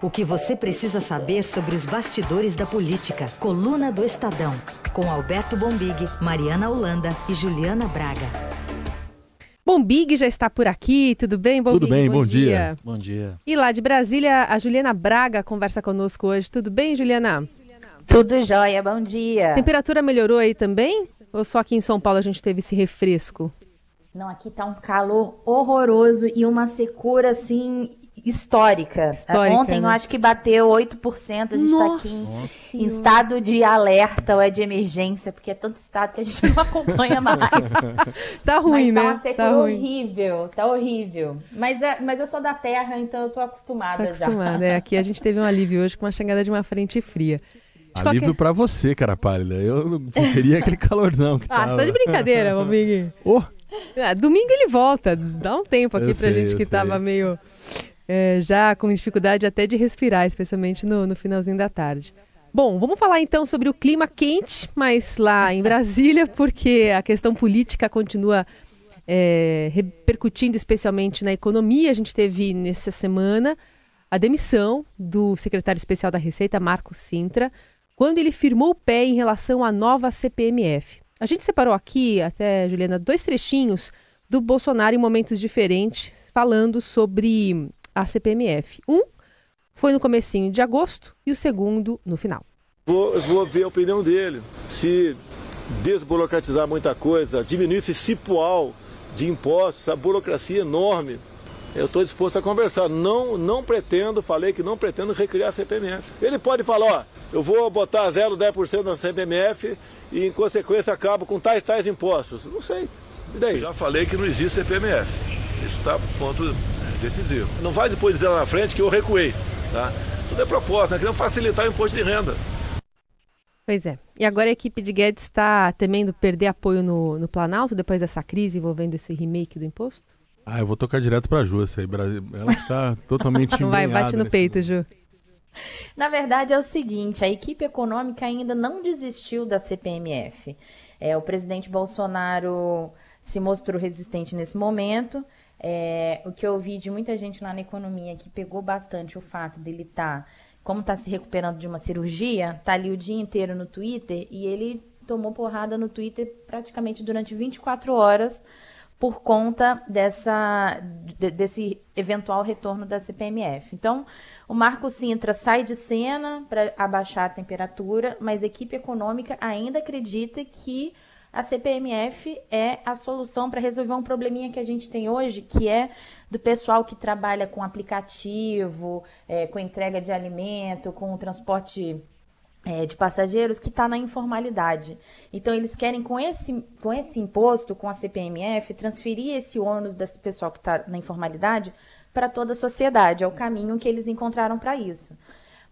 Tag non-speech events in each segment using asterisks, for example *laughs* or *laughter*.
O que você precisa saber sobre os bastidores da política. Coluna do Estadão. Com Alberto Bombig, Mariana Holanda e Juliana Braga. Bombig já está por aqui, tudo bem, Bombig? Tudo bem, bom, bom dia. dia. Bom dia. E lá de Brasília, a Juliana Braga conversa conosco hoje. Tudo bem, Juliana? Tudo jóia, bom dia. A temperatura melhorou aí também? Ou só aqui em São Paulo a gente teve esse refresco? Não, aqui tá um calor horroroso e uma secura assim histórica. histórica Ontem né? eu acho que bateu 8%. A gente está aqui em, em, estado de alerta ou é de emergência, porque é tanto estado que a gente não *laughs* acompanha mais. *laughs* tá ruim, mas né? Tá uma tá horrível, tá horrível. Mas, é, mas eu sou da terra, então eu tô acostumada, tá acostumada já. É, aqui a gente teve um alívio hoje com a chegada de uma frente fria. De Alívio qualquer... pra você, cara pálida. Eu não queria aquele calorzão que Ah, tava. você tá de brincadeira, Bombig. Oh. Ah, domingo ele volta. Dá um tempo aqui eu pra sei, gente que sei. tava meio é, já com dificuldade até de respirar, especialmente no, no, finalzinho da tarde. Bom, vamos falar então sobre o clima quente, mas lá em Brasília, *laughs* porque a questão política continua é, repercutindo especialmente na economia. A gente teve nessa semana a demissão do secretário especial da Receita, Marco Sintra, quando ele firmou o pé em relação à nova CPMF. A gente separou aqui, até, Juliana, dois trechinhos do Bolsonaro em momentos diferentes, falando sobre a CPMF. Um foi no comecinho de agosto e o segundo no final. Vou, vou ver a opinião dele. Se desburocratizar muita coisa, diminuir esse cipual de impostos, essa burocracia enorme, eu estou disposto a conversar. Não, não pretendo, falei que não pretendo recriar a CPMF. Ele pode falar, ó, eu vou botar 0,10% na CPMF e em consequência acabo com tais tais impostos. Não sei. E daí? Já falei que não existe CPMF. Isso está ponto decisivo. Não vai depois dizer lá na frente que eu recuei. Tá? Tudo é proposta, nós queremos facilitar o imposto de renda. Pois é. E agora a equipe de Guedes está temendo perder apoio no, no Planalto depois dessa crise envolvendo esse remake do imposto? Ah, eu vou tocar direto para a Ju, essa aí. Ela está totalmente *laughs* Vai, bate no peito, Ju. Na verdade é o seguinte, a equipe econômica ainda não desistiu da CPMF. É, o presidente Bolsonaro se mostrou resistente nesse momento. É, o que eu ouvi de muita gente lá na economia que pegou bastante o fato dele estar, tá, como está se recuperando de uma cirurgia, tá ali o dia inteiro no Twitter e ele tomou porrada no Twitter praticamente durante 24 horas por conta dessa, de, desse eventual retorno da CPMF. Então, o Marco Sintra sai de cena para abaixar a temperatura, mas a equipe econômica ainda acredita que a CPMF é a solução para resolver um probleminha que a gente tem hoje, que é do pessoal que trabalha com aplicativo, é, com entrega de alimento, com transporte é, de passageiros, que está na informalidade. Então, eles querem, com esse, com esse imposto, com a CPMF, transferir esse ônus desse pessoal que está na informalidade para toda a sociedade. É o caminho que eles encontraram para isso.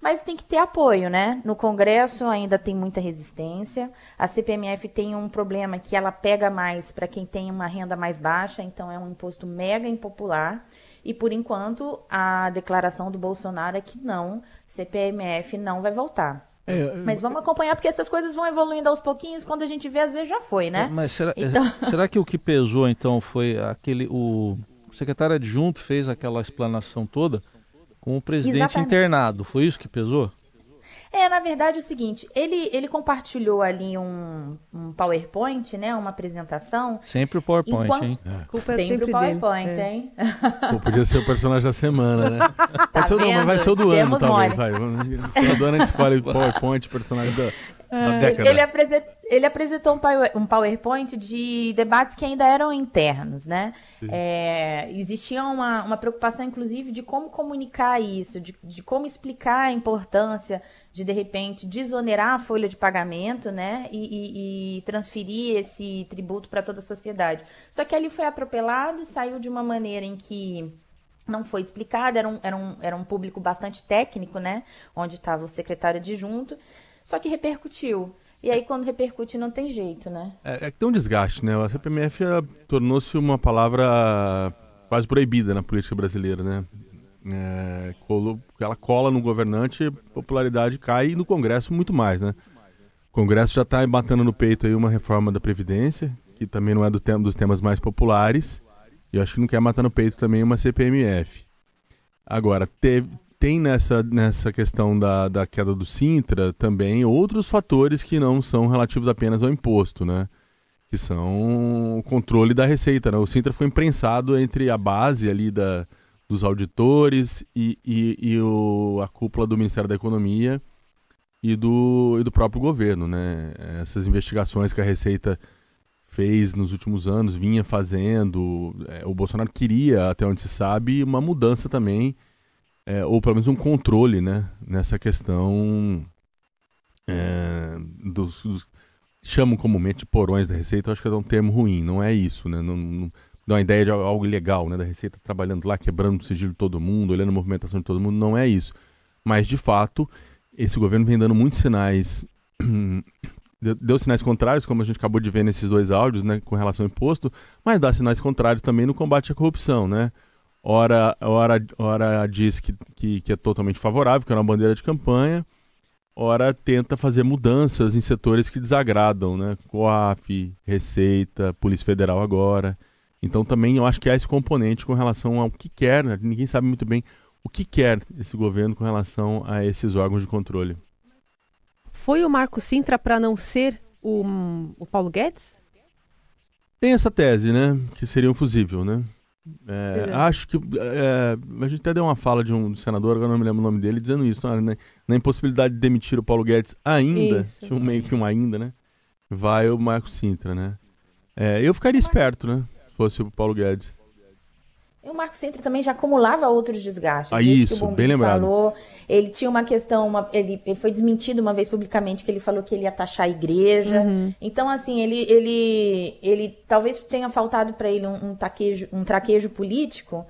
Mas tem que ter apoio, né? No Congresso ainda tem muita resistência. A CPMF tem um problema que ela pega mais para quem tem uma renda mais baixa, então é um imposto mega impopular. E por enquanto a declaração do Bolsonaro é que não, CPMF não vai voltar. É, Mas vamos acompanhar porque essas coisas vão evoluindo aos pouquinhos. Quando a gente vê, às vezes já foi, né? Mas será, Então- *laughs* será que o que pesou então foi aquele o secretário adjunto fez aquela explanação toda com o presidente Exatamente. internado? Foi isso que pesou? É, na verdade, é o seguinte, ele, ele compartilhou ali um, um PowerPoint, né? Uma apresentação. Sempre o PowerPoint, Enquanto- hein? Culpa é sempre, sempre o PowerPoint, dele. É. hein? Pô, podia ser o personagem da semana, né? *laughs* Pode ser o do, mas vai ser o do ano, Temos talvez. mole. Vai. Todo *laughs* ano a gente escolhe o PowerPoint, personagem da, da década. É, Ele, apresen- ele apresentou um power- um PowerPoint de debates que ainda eram internos, né? É, existia uma, uma preocupação, inclusive, de como comunicar isso, de, de como explicar a importância de, de repente, desonerar a folha de pagamento, né? E, e- e transferir esse tributo para toda a sociedade. Só que ali foi atropelado, saiu de uma maneira em que não foi explicado, era um, era um, era um público bastante técnico, né? Onde estava o secretário adjunto, só que repercutiu. E aí, quando repercute, não tem jeito, né? É, é que tem um desgaste, né? A CPMF tornou-se uma palavra quase proibida na política brasileira, né? É, colo- ela cola no governante, popularidade cai e no Congresso muito mais, né? O Congresso já está batendo no peito aí uma reforma da Previdência, que também não é do tema, dos temas mais populares, e eu acho que não quer matar no peito também uma CPMF. Agora, teve, tem nessa, nessa questão da, da queda do Sintra também outros fatores que não são relativos apenas ao imposto, né? Que são o controle da receita. Né? O Sintra foi imprensado entre a base ali da, dos auditores e, e, e o, a cúpula do Ministério da Economia e do, e do próprio governo, né? Essas investigações que a Receita fez nos últimos anos, vinha fazendo. É, o Bolsonaro queria, até onde se sabe, uma mudança também, é, ou pelo menos um controle né, nessa questão é, dos, dos, chamam comumente porões da Receita, acho que é um termo ruim, não é isso, né? Não, não dá uma ideia de algo ilegal, né? Da Receita trabalhando lá, quebrando o sigilo de todo mundo, olhando a movimentação de todo mundo, não é isso. Mas, de fato, esse governo vem dando muitos sinais *clears throat* deu sinais contrários, como a gente acabou de ver nesses dois áudios, né, com relação ao imposto, mas dá sinais contrários também no combate à corrupção, né? Ora, ora, ora diz que, que, que é totalmente favorável, que é uma bandeira de campanha, ora tenta fazer mudanças em setores que desagradam, né? COAF, Receita, Polícia Federal agora. Então também eu acho que há esse componente com relação ao que quer, né? ninguém sabe muito bem o que quer esse governo com relação a esses órgãos de controle. Foi o Marco Sintra para não ser o, o Paulo Guedes? Tem essa tese, né? Que seria um fusível, né? É, é. Acho que é, a gente até deu uma fala de um senador, agora não me lembro o nome dele, dizendo isso, né? na impossibilidade de demitir o Paulo Guedes ainda, tinha um meio que um ainda, né? Vai o Marco Sintra, né? É, eu ficaria esperto, né? Se fosse o Paulo Guedes. E o Marco Sintra também já acumulava outros desgastes. Ah, isso, bem lembrado. Falou. Ele tinha uma questão, uma, ele, ele foi desmentido uma vez publicamente que ele falou que ele ia taxar a igreja. Uhum. Então, assim, ele, ele, ele talvez tenha faltado para ele um, um, taquejo, um traquejo político.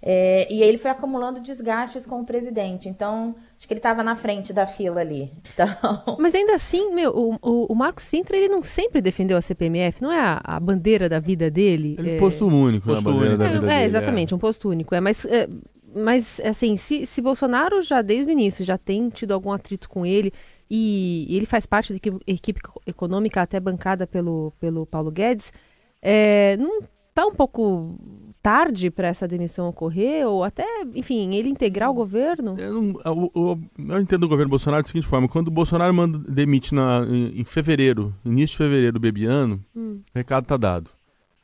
É, e ele foi acumulando desgastes com o presidente. Então, Acho que ele estava na frente da fila ali. *laughs* Então... Mas ainda assim, meu, o, o, o Marco Sintra, ele não sempre defendeu a CPMF, não é a, a bandeira da vida dele? Ele é posto único, posto né, a bandeira único. da vida é, dele. É, exatamente, é. um posto único. É, mas, é, mas assim, se, se Bolsonaro já desde o início já tem tido algum atrito com ele e, e ele faz parte da equipe, equipe, econômica até bancada pelo, pelo Paulo Guedes, é, não está um pouco tarde para essa demissão ocorrer? Ou até, enfim, ele integrar o governo? Eu, não, eu, eu, eu entendo o governo Bolsonaro da seguinte forma: quando o Bolsonaro manda, demite na, em, em fevereiro, início de fevereiro, o Bebiano, hum. o recado está dado.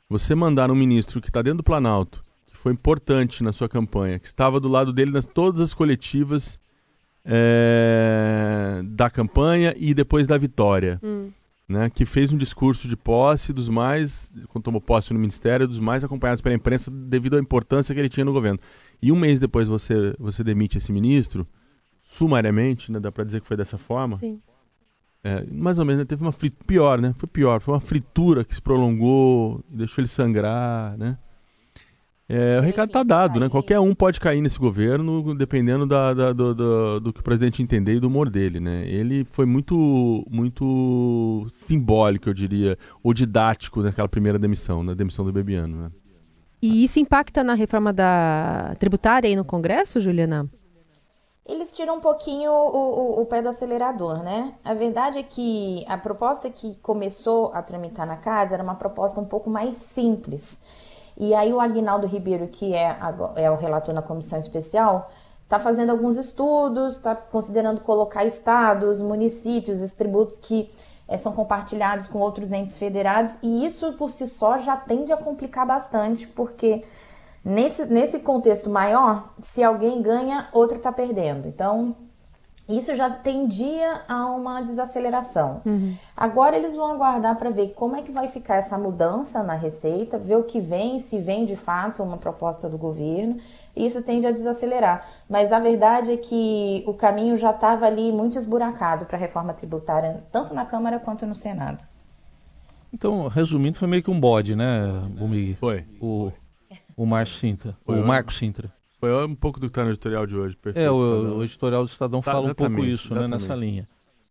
Você mandar um ministro que está dentro do Planalto, que foi importante na sua campanha, que estava do lado dele nas todas as coletivas é, da campanha e depois da vitória. Hum né, que fez um discurso de posse dos mais, quando tomou posse no ministério, dos mais acompanhados pela imprensa devido à importância que ele tinha no governo. E um mês depois você, você demite esse ministro, sumariamente, né, dá para dizer que foi dessa forma. Sim. É, mais ou menos, né, teve uma fritura, pior, né? Foi pior, foi uma fritura que se prolongou, deixou ele sangrar, né? É, o recado está dado, né? Qualquer um pode cair nesse governo, dependendo da, da, do, do, do, que o presidente entender e do humor dele, né? Ele foi muito, muito simbólico, eu diria, ou didático naquela primeira demissão, na demissão do Bebiano, né? E isso impacta na reforma da tributária aí no Congresso, Juliana? Eles tiram um pouquinho o, o, o, pé do acelerador, né? A verdade é que a proposta que começou a tramitar na casa era uma proposta um pouco mais simples. E aí o Aguinaldo Ribeiro, que é, é o relator na comissão especial, está fazendo alguns estudos, está considerando colocar estados, municípios, esses tributos que é, são compartilhados com outros entes federados, e isso por si só já tende a complicar bastante, porque nesse, nesse contexto maior, se alguém ganha, outro está perdendo. Então, isso já tendia a uma desaceleração. Uhum. Agora eles vão aguardar para ver como é que vai ficar essa mudança na receita, ver o que vem, se vem de fato uma proposta do governo. E isso tende a desacelerar. Mas a verdade é que o caminho já estava ali muito esburacado para a reforma tributária, tanto na Câmara quanto no Senado. Então, resumindo, foi meio que um bode, né, Bumig? Foi. O, o Márcio Sintra. Foi o Marco Sintra. Foi um pouco do que está no editorial de hoje. Perfeito, é, o, o, editorial do Estadão tá, fala um pouco isso, né, nessa linha.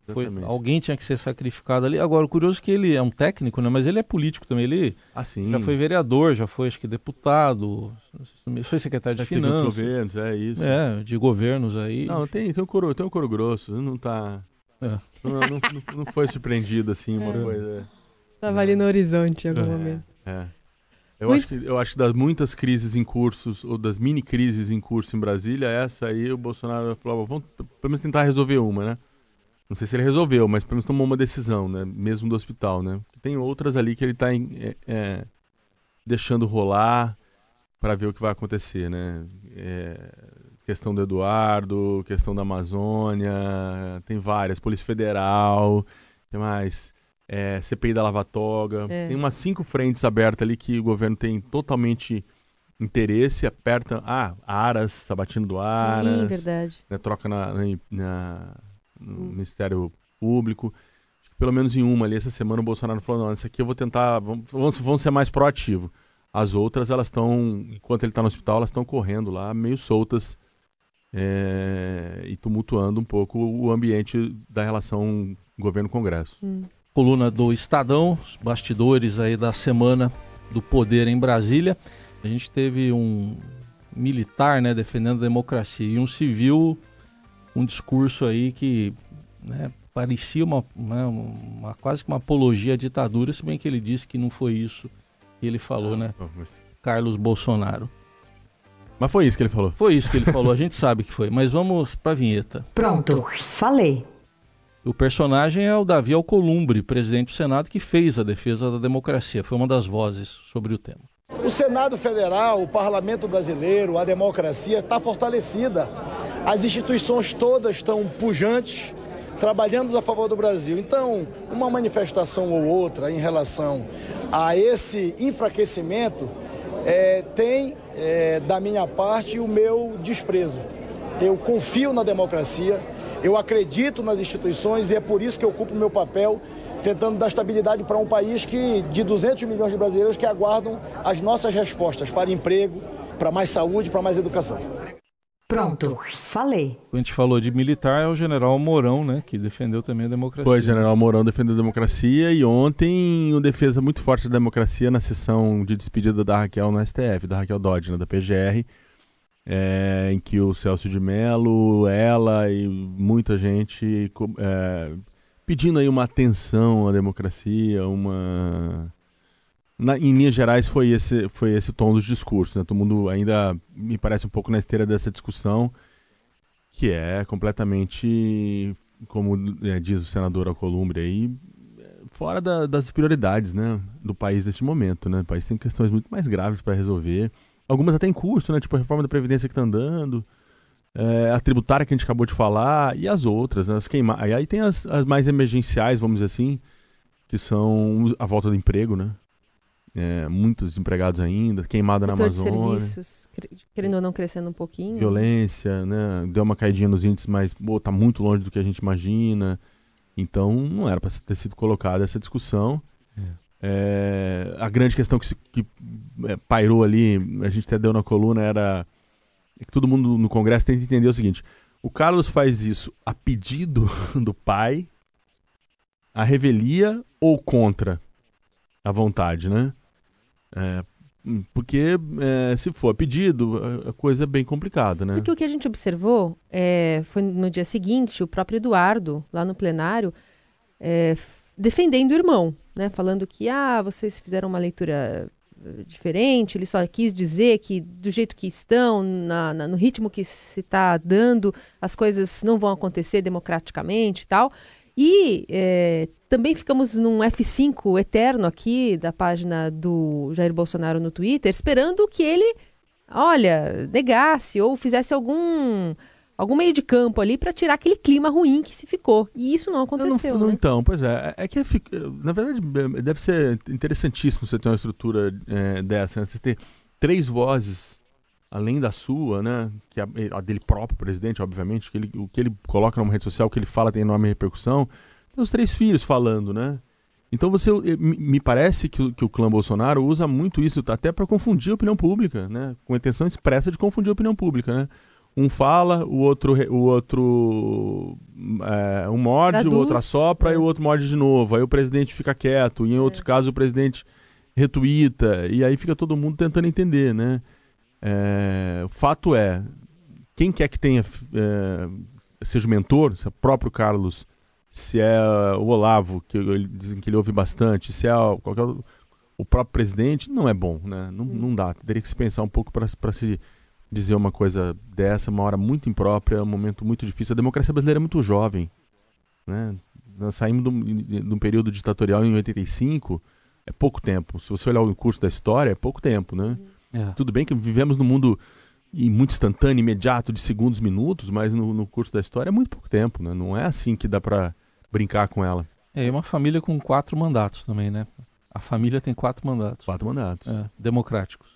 Foi, alguém tinha que ser sacrificado ali. Agora, o curioso é que ele é um técnico, né? Mas ele é político também. Ele ah, já foi vereador, já foi, acho que, deputado, foi secretário de finanças. governos, é isso. É, de governos aí. Não, tem, tem, um, coro, tem um coro grosso, não tá... É. Não, não, não, não, foi surpreendido, assim, uma é. coisa... Tava ali no horizonte em algum é, momento. É. Eu acho, que, eu acho que das muitas crises em cursos, ou das mini crises em curso em Brasília, essa aí o Bolsonaro falou, vamos pelo menos tentar resolver uma, né? Não sei se ele resolveu, mas pelo menos tomou uma decisão, né? Mesmo do hospital, né? Tem outras ali que ele está é, é, deixando rolar para ver o que vai acontecer, né? É, questão do Eduardo, questão da Amazônia, tem várias, Polícia Federal, tem mais é, CPI da Lava Toga, é. tem umas cinco frentes abertas ali que o governo tem totalmente interesse, aperta, ah, Aras, Sabatino do Aras, Sim, verdade. Né, troca na, na, na no hum. Ministério Público, pelo menos em uma ali, essa semana o Bolsonaro falou, não, essa aqui eu vou tentar, vamos, vamos ser mais proativo. As outras, elas estão, enquanto ele está no hospital, elas estão correndo lá, meio soltas, é, e tumultuando um pouco o ambiente da relação governo-congresso. Hum. Coluna do Estadão, os bastidores aí da semana do poder em Brasília. A gente teve um militar né, defendendo a democracia e um civil, um discurso aí que né, parecia uma, uma, uma, quase que uma apologia à ditadura, se bem que ele disse que não foi isso que ele falou, né? Carlos Bolsonaro. Mas foi isso que ele falou. Foi isso que ele falou, a gente sabe que foi. Mas vamos para a vinheta. Pronto, falei. O personagem é o Davi Alcolumbre, presidente do Senado, que fez a defesa da democracia. Foi uma das vozes sobre o tema. O Senado Federal, o Parlamento Brasileiro, a democracia está fortalecida. As instituições todas estão pujantes, trabalhando a favor do Brasil. Então, uma manifestação ou outra em relação a esse enfraquecimento é, tem é, da minha parte o meu desprezo. Eu confio na democracia, eu acredito nas instituições e é por isso que eu ocupo o meu papel tentando dar estabilidade para um país que de 200 milhões de brasileiros que aguardam as nossas respostas para emprego, para mais saúde, para mais educação. Pronto, falei. A gente falou de militar, é o general Mourão, né, que defendeu também a democracia. Foi, o general Mourão defendeu a democracia e ontem uma defesa muito forte da democracia na sessão de despedida da Raquel no STF, da Raquel Dodge, né, da PGR, é, em que o Celso de Mello, ela e muita gente é, pedindo aí uma atenção à democracia, uma na, em linhas gerais foi esse foi esse tom dos discursos, né? Todo mundo ainda me parece um pouco na esteira dessa discussão que é completamente como é, diz o senador Alcolumbre aí fora da, das prioridades, né, do país neste momento, né? O país tem questões muito mais graves para resolver, algumas até em curso, né? Tipo a reforma da previdência que está andando, é, a tributária que a gente acabou de falar e as outras, né? As queima... Aí tem as, as mais emergenciais, vamos dizer assim, que são a volta do emprego, né? é, muitos desempregados ainda, queimada Setor na Amazônia. De serviços, querendo ou não, crescendo um pouquinho. Violência, né? Deu uma caidinha nos índices, mas está muito longe do que a gente imagina. Então, não era para ter sido colocada essa discussão. É. A grande questão que, se, que é, pairou ali, a gente até deu na coluna, era que todo mundo no Congresso tem que entender o seguinte: o Carlos faz isso a pedido *laughs* do pai, a revelia ou contra a vontade, né? É, porque é, se for pedido, a coisa é bem complicada, né? Porque o que a gente observou é, foi no dia seguinte, o próprio Eduardo, lá no plenário, defendendo o irmão, né? Falando que, ah, vocês fizeram uma leitura eh, diferente, ele só quis dizer que do jeito que estão, na, na, no ritmo que se está dando, as coisas não vão acontecer democraticamente e tal. E é, também ficamos num F5 eterno aqui da página do Jair Bolsonaro no Twitter, esperando que ele, olha, negasse ou fizesse algum algum meio de campo ali para tirar aquele clima ruim que se ficou. E isso não aconteceu. Não, né? Então, pois é. É que, na verdade, deve ser interessantíssimo você ter uma estrutura é, dessa, né? Você ter três vozes além da sua, né, que a, a, dele próprio presidente, obviamente, que ele, o que ele coloca numa rede social, o que ele fala tem enorme repercussão, tem os três filhos falando, né? Então você me parece que, que o clã Bolsonaro usa muito isso até para confundir a opinião pública, né? Com a intenção expressa de confundir a opinião pública, né? Um fala, o outro o outro é, um morde, Traduz, o outro assopra é. e o outro morde de novo. Aí o presidente fica quieto, em outros é. casos o presidente retuita e aí fica todo mundo tentando entender, né? É, o fato é, quem quer que tenha é, seja o mentor, se é o próprio Carlos, se é o Olavo, que ele, dizem que ele ouve bastante, se é qualquer o próprio presidente, não é bom, né? Não, não dá. Teria que se pensar um pouco para se dizer uma coisa dessa, uma hora muito imprópria, um momento muito difícil. A democracia brasileira é muito jovem, né? Nós saímos de um período ditatorial em 85, é pouco tempo. Se você olhar o curso da história, é pouco tempo, né? É. Tudo bem que vivemos num mundo muito instantâneo, imediato, de segundos, minutos, mas no, no curso da história é muito pouco tempo, né? Não é assim que dá para brincar com ela. É, uma família com quatro mandatos também, né? A família tem quatro mandatos. Quatro mandatos. É, democráticos.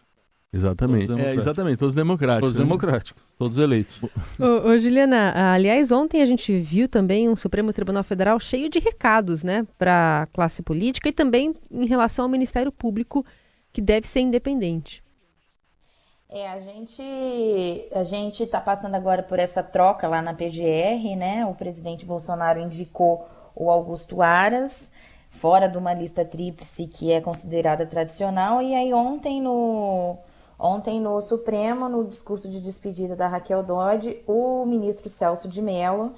Exatamente. Todos é, exatamente, todos democráticos. Todos né? democráticos, todos eleitos. Ô, ô, Juliana, aliás, ontem a gente viu também um Supremo Tribunal Federal cheio de recados, né, para a classe política e também em relação ao Ministério Público, que deve ser independente. É, a gente a gente está passando agora por essa troca lá na PGR, né? O presidente Bolsonaro indicou o Augusto Aras fora de uma lista tríplice que é considerada tradicional e aí ontem no ontem no Supremo, no discurso de despedida da Raquel Dodge, o ministro Celso de Mello,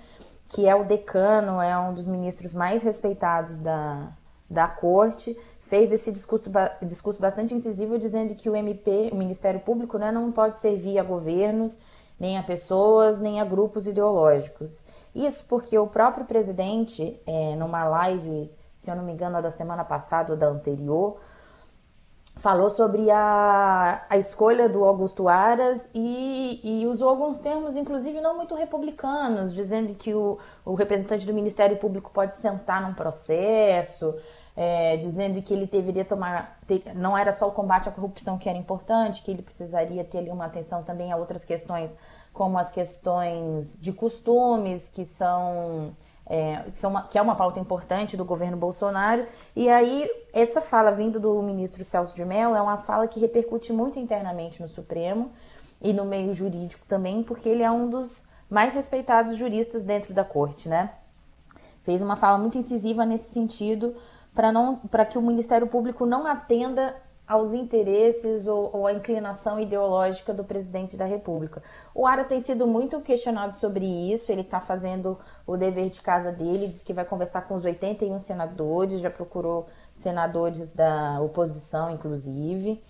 que é o decano, é um dos ministros mais respeitados da, da corte, fez esse discurso, discurso bastante incisivo dizendo que o MP, o Ministério Público, né, não pode servir a governos, nem a pessoas, nem a grupos ideológicos. Isso porque o próprio presidente, é, numa live, se eu não me engano, da semana passada ou da anterior, falou sobre a, a escolha do Augusto Aras e, e, usou alguns termos, inclusive não muito republicanos, dizendo que o, o representante do Ministério Público pode sentar num processo, é, dizendo que ele deveria tomar. Ter, não era só o combate à corrupção que era importante, que ele precisaria ter ali uma atenção também a outras questões, como as questões de costumes, que são. É, uma, que é uma pauta importante do governo Bolsonaro. E aí, essa fala vindo do ministro Celso de Mello é uma fala que repercute muito internamente no Supremo e no meio jurídico também, porque ele é um dos mais respeitados juristas dentro da corte, né? Fez uma fala muito incisiva nesse sentido, para que o Ministério Público não atenda aos interesses ou, ou à inclinação ideológica do presidente da República. O Aras tem sido muito questionado sobre isso, ele está fazendo o dever de casa dele, diz que vai conversar com os 81 senadores, já procurou senadores da oposição, inclusive.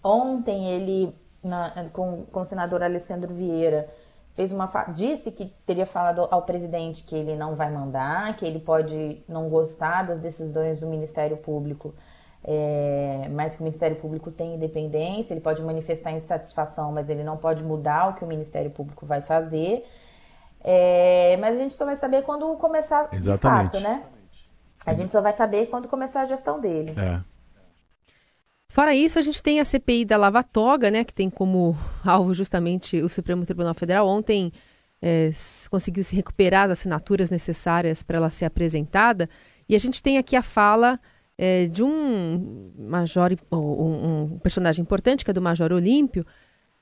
Ontem ele, na, com, com o senador Alessandro Vieira, fez uma disse que teria falado ao presidente que ele não vai mandar, que ele pode não gostar das decisões do Ministério Público, é, mas que o Ministério Público tem independência, ele pode manifestar insatisfação, mas ele não pode mudar o que o Ministério Público vai fazer. É, mas a gente só vai saber quando começar Exatamente. de fato, né? A gente só vai saber quando começar a gestão dele. É. Fora isso, a gente tem a CPI da Lava Toga, né, que tem como alvo justamente o Supremo Tribunal Federal. Ontem é, conseguiu se recuperar as assinaturas necessárias para ela ser apresentada. E a gente tem aqui a fala é, de um major, um, personagem importante, que é do Major Olímpio,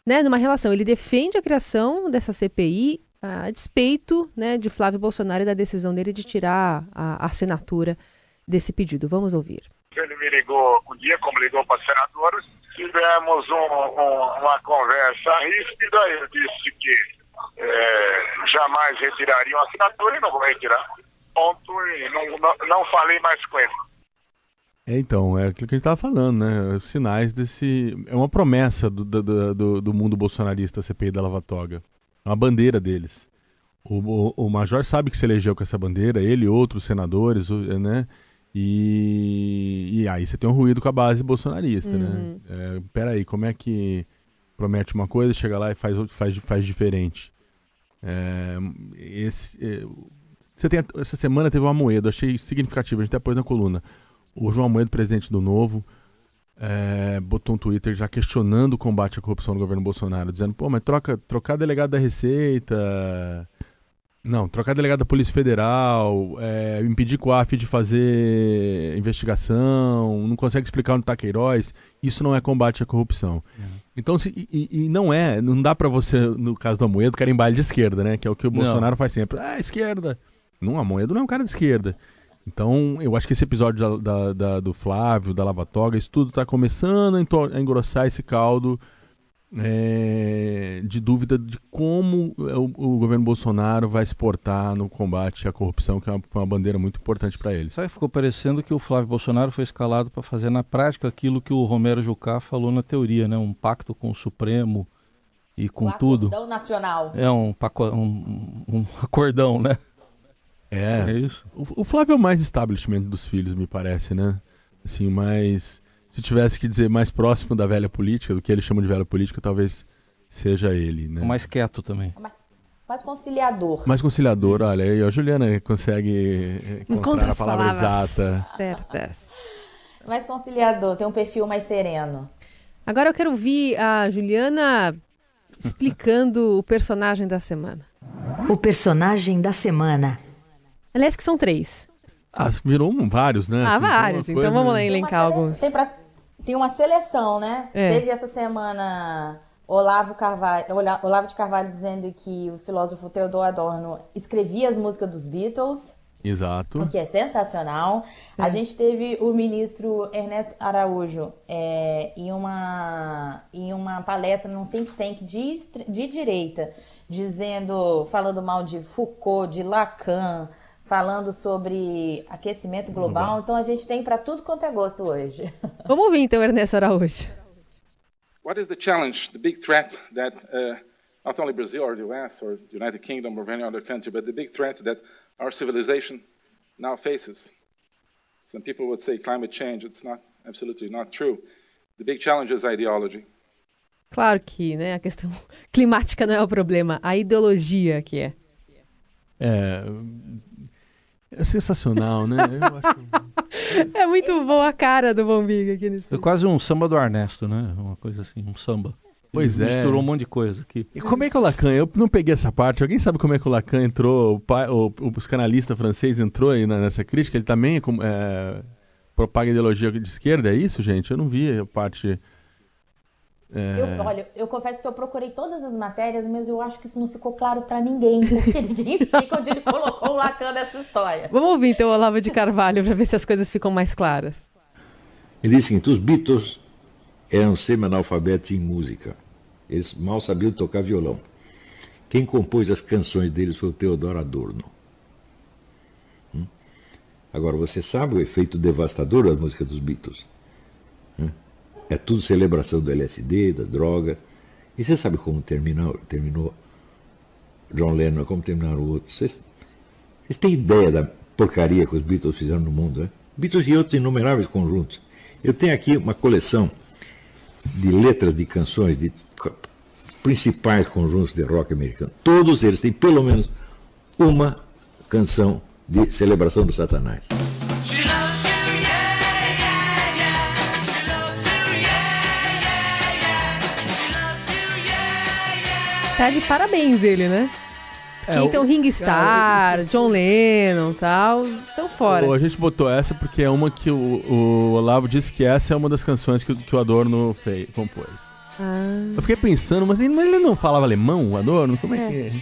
né, numa relação. Ele defende a criação dessa CPI a despeito né, de Flávio Bolsonaro e da decisão dele de tirar a, a assinatura desse pedido. Vamos ouvir. Ele me ligou um dia, como ligou para os senadores, tivemos um, um, uma conversa ríspida. Eu disse que é, jamais retiraria uma assinatura e não vou retirar. Ponto. E não, não, não falei mais com ele. É, então, é aquilo que a gente estava falando, né? Sinais desse. É uma promessa do, do, do, do mundo bolsonarista, a CPI da Lava Toga. É uma bandeira deles. O, o, o Major sabe que se elegeu com essa bandeira, ele e outros senadores, né? E, e aí você tem um ruído com a base bolsonarista, né? uhum. né? É, peraí, como é que promete uma coisa, chega lá e faz, faz, faz diferente? É, esse, é, você tem, essa semana teve uma moeda, achei significativo, a gente até pôs na coluna. O João Moedo, presidente do Novo, é, botou um Twitter já questionando o combate à corrupção no governo Bolsonaro, dizendo, pô, mas troca, trocar delegado da Receita, não, trocar delegado da Polícia Federal, é, impedir com o AF de fazer investigação, não consegue explicar onde está Queiroz, isso não é combate à corrupção. Uhum. Então, se, e, e, não é, não dá para você, no caso do Amoedo, carimbar de esquerda, né? Que é o que o Bolsonaro não. faz sempre. Ah, esquerda. Não, Amoedo não é um cara de esquerda. Então, eu acho que esse episódio da, da, da, do Flávio, da Lava Toga, isso tudo está começando a, a engrossar esse caldo é, de dúvida de como o, o, governo Bolsonaro vai se portar no combate à corrupção, que é uma, foi uma bandeira muito importante para ele. Sabe, ficou parecendo que o Flávio Bolsonaro foi escalado para fazer na prática aquilo que o Romero Jucá falou na teoria, né? Um pacto com o Supremo e com o tudo. Acordão nacional. É um, um, um acordão, né? É. É isso. O, o Flávio é o mais establishment dos filhos, me parece, né? Assim, mais se tivesse que dizer mais próximo da velha política, do que ele chama de velha política, talvez seja ele, né? O mais quieto também. Mais conciliador. Mais conciliador, olha, aí a Juliana consegue encontrar Encontra a palavra exata. Certas. *laughs* Mais conciliador, tem um perfil mais sereno. Agora eu quero ouvir a Juliana explicando o personagem da semana. O personagem da semana. Aliás, que são três. Ah, virou um, vários, né? Ah, vários. Então vamos lá elencar alguns. Tem pra tem uma seleção, né? É. Teve essa semana Olavo, Carvalho, Olavo de Carvalho dizendo que o filósofo Theodor Adorno escrevia as músicas dos Beatles. Exato. O que é sensacional. Sim. A gente teve o ministro Ernesto Araújo é, em, uma, em uma palestra num think tank de, de direita, dizendo, falando mal de Foucault, de Lacan, falando sobre aquecimento global. Então a gente tem para tudo quanto é gosto hoje. *laughs* Vamos ouvir então, Ernesto Araújo. What is the challenge, the big threat that uh, not only Brazil or the US or the United Kingdom or any other country, but the big threat that our civilization now faces? Some people would say climate change. It's not absolutely not true. The big challenge is ideology. Claro que, né, a questão *laughs* climática não é o problema, a ideologia que é. É, é sensacional, né? Acho... *laughs* é muito boa a cara do Bombig aqui nesse. Foi quase um samba do Ernesto, né? Uma coisa assim, um samba. Pois Ele é. Misturou um monte de coisa aqui. E como é que o Lacan, eu não peguei essa parte, alguém sabe como é que o Lacan entrou, o, pai, o, o psicanalista francês entrou aí nessa crítica? Ele também é, propaga ideologia de esquerda, é isso, gente? Eu não vi a parte é... Eu, olha, eu confesso que eu procurei todas as matérias, mas eu acho que isso não ficou claro para ninguém, porque *laughs* ninguém explica onde ele colocou o Lacan nessa história. Vamos ouvir então o Olavo de Carvalho para ver se as coisas ficam mais claras. Ele disse o seguinte: os Beatles eram semi-analfabetos em música. Eles mal sabiam tocar violão. Quem compôs as canções deles foi o Theodor Adorno. Hum? Agora, você sabe o efeito devastador da música dos Beatles? É tudo celebração do LSD, da droga. E você sabe como terminou, terminou John Lennon, como terminaram outros? Vocês, vocês têm ideia da porcaria que os Beatles fizeram no mundo, né? Beatles e outros inumeráveis conjuntos. Eu tenho aqui uma coleção de letras de canções de principais conjuntos de rock americano. Todos eles têm pelo menos uma canção de celebração do Satanás. Tá de parabéns ele, né? É, então, Ring Star, John Lennon tal, estão fora. A gente botou essa porque é uma que o, o Olavo disse que essa é uma das canções que, que o Adorno fez, compôs. Ah. Eu fiquei pensando, mas ele, mas ele, não falava alemão, o Adorno? Como é, é. que é?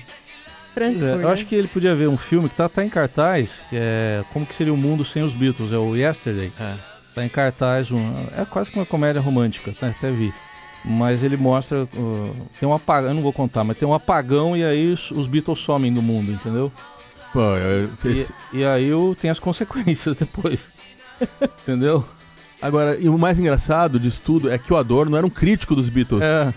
Frankfurt, é, eu acho que ele podia ver um filme que tá, tá em cartaz, que é Como que seria o mundo sem os Beatles, é o Yesterday. É. Tá em cartaz, um, é quase que uma comédia romântica, tá, até vi mas ele mostra. Uh, tem um apagão, eu não vou contar, mas tem um apagão e aí os, os Beatles somem do mundo, entendeu? Pô, eu, e, e, aí eu, tem as *laughs* consequências depois. entendeu? Agora, e o mais engraçado disso tudo é que o Adorno era um crítico dos Beatles. É.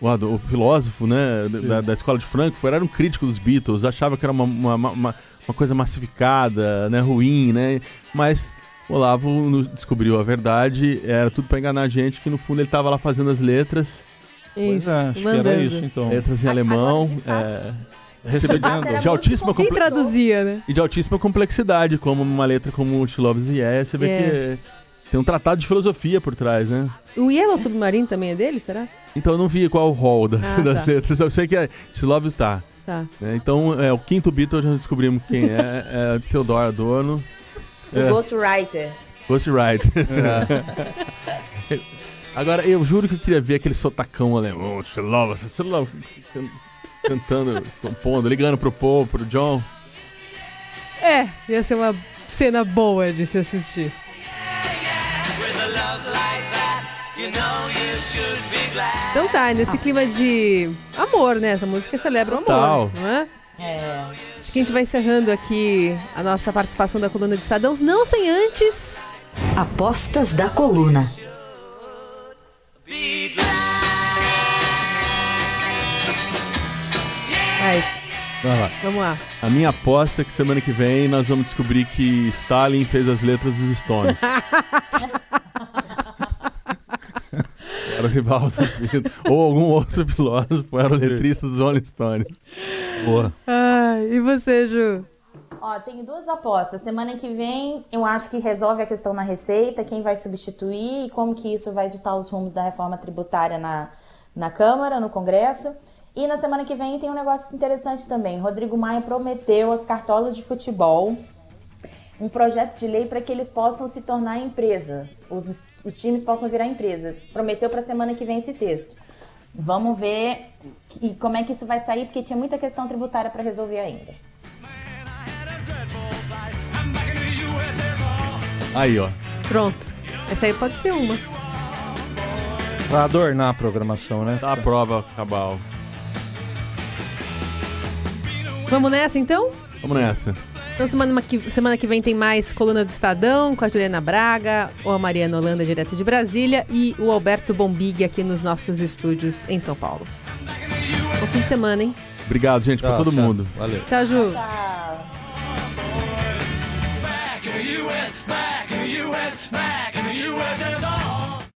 O, Adorno, o filósofo né, da, da, escola de Frankfurt era um crítico dos Beatles, achava que era uma, uma, uma, uma coisa massificada, né, ruim, né? Mas o Olavo descobriu a verdade, era tudo para enganar a gente, que no fundo ele estava lá fazendo as letras. Isso, é, acho mandando. que era isso, então. Letras em alemão, *laughs* é, recebendo de altíssima Quem traduzia, né? E de altíssima complexidade, como uma letra como She Loves Yeah, você vê yeah. que tem um tratado de filosofia por trás, né? O Yellow Submarine também é dele, será? Então eu não vi qual o rol das, ah, *laughs* das tá. letras, eu sei que é She Loves tá. Tá. É, então, é, o quinto Beatle já descobrimos quem é, é Theodore Adorno. O é. Ghostwriter. Ghostwriter. É. *laughs* Agora, eu juro que eu queria ver aquele sotacão alemão, Slova, Slova, cantando, compondo, ligando pro Paul, pro John. É, ia ser uma cena boa de se assistir. Então tá, nesse clima de amor, né? Essa música celebra o amor, Total. não é? É. Acho que a gente vai encerrando aqui a nossa participação da coluna de Estadão, não sem antes. Apostas da coluna. Vai, Vai lá. vamos lá. A minha aposta é que semana que vem nós vamos descobrir que Stalin fez as letras dos Stones. *laughs* era o rival do Beatles. Ou algum outro filósofo era o letrista dos Rolling Stones. Boa. Ai, e você, Ju? Ó, tenho duas apostas. Semana que vem eu acho que resolve a questão na receita, quem vai substituir e como que isso vai ditar os rumos da reforma tributária na, na Câmara, no Congresso. E na semana que vem tem um negócio interessante também. Rodrigo Maia prometeu aos cartolas de futebol um projeto de lei para que eles possam se tornar empresas, os, os times possam virar empresas. Prometeu para semana que vem esse texto. Vamos ver que- como é que isso vai sair, porque tinha muita questão tributária para resolver ainda. Aí, ó. Pronto. Essa aí pode ser uma. Pra adornar a programação, né? Tá a prova cabal. Vamos nessa então? Vamos nessa. Então semana que, semana que vem tem mais coluna do Estadão com a Juliana Braga, ou a Mariana Holanda, direto de Brasília, e o Alberto Bombig aqui nos nossos estúdios em São Paulo. Bom fim de semana, hein? Obrigado, gente, pra Tchau, todo tchau. mundo. Valeu. Tchau, Ju. Tchau. Back in the U.S., back in the U.S., back in the USSR.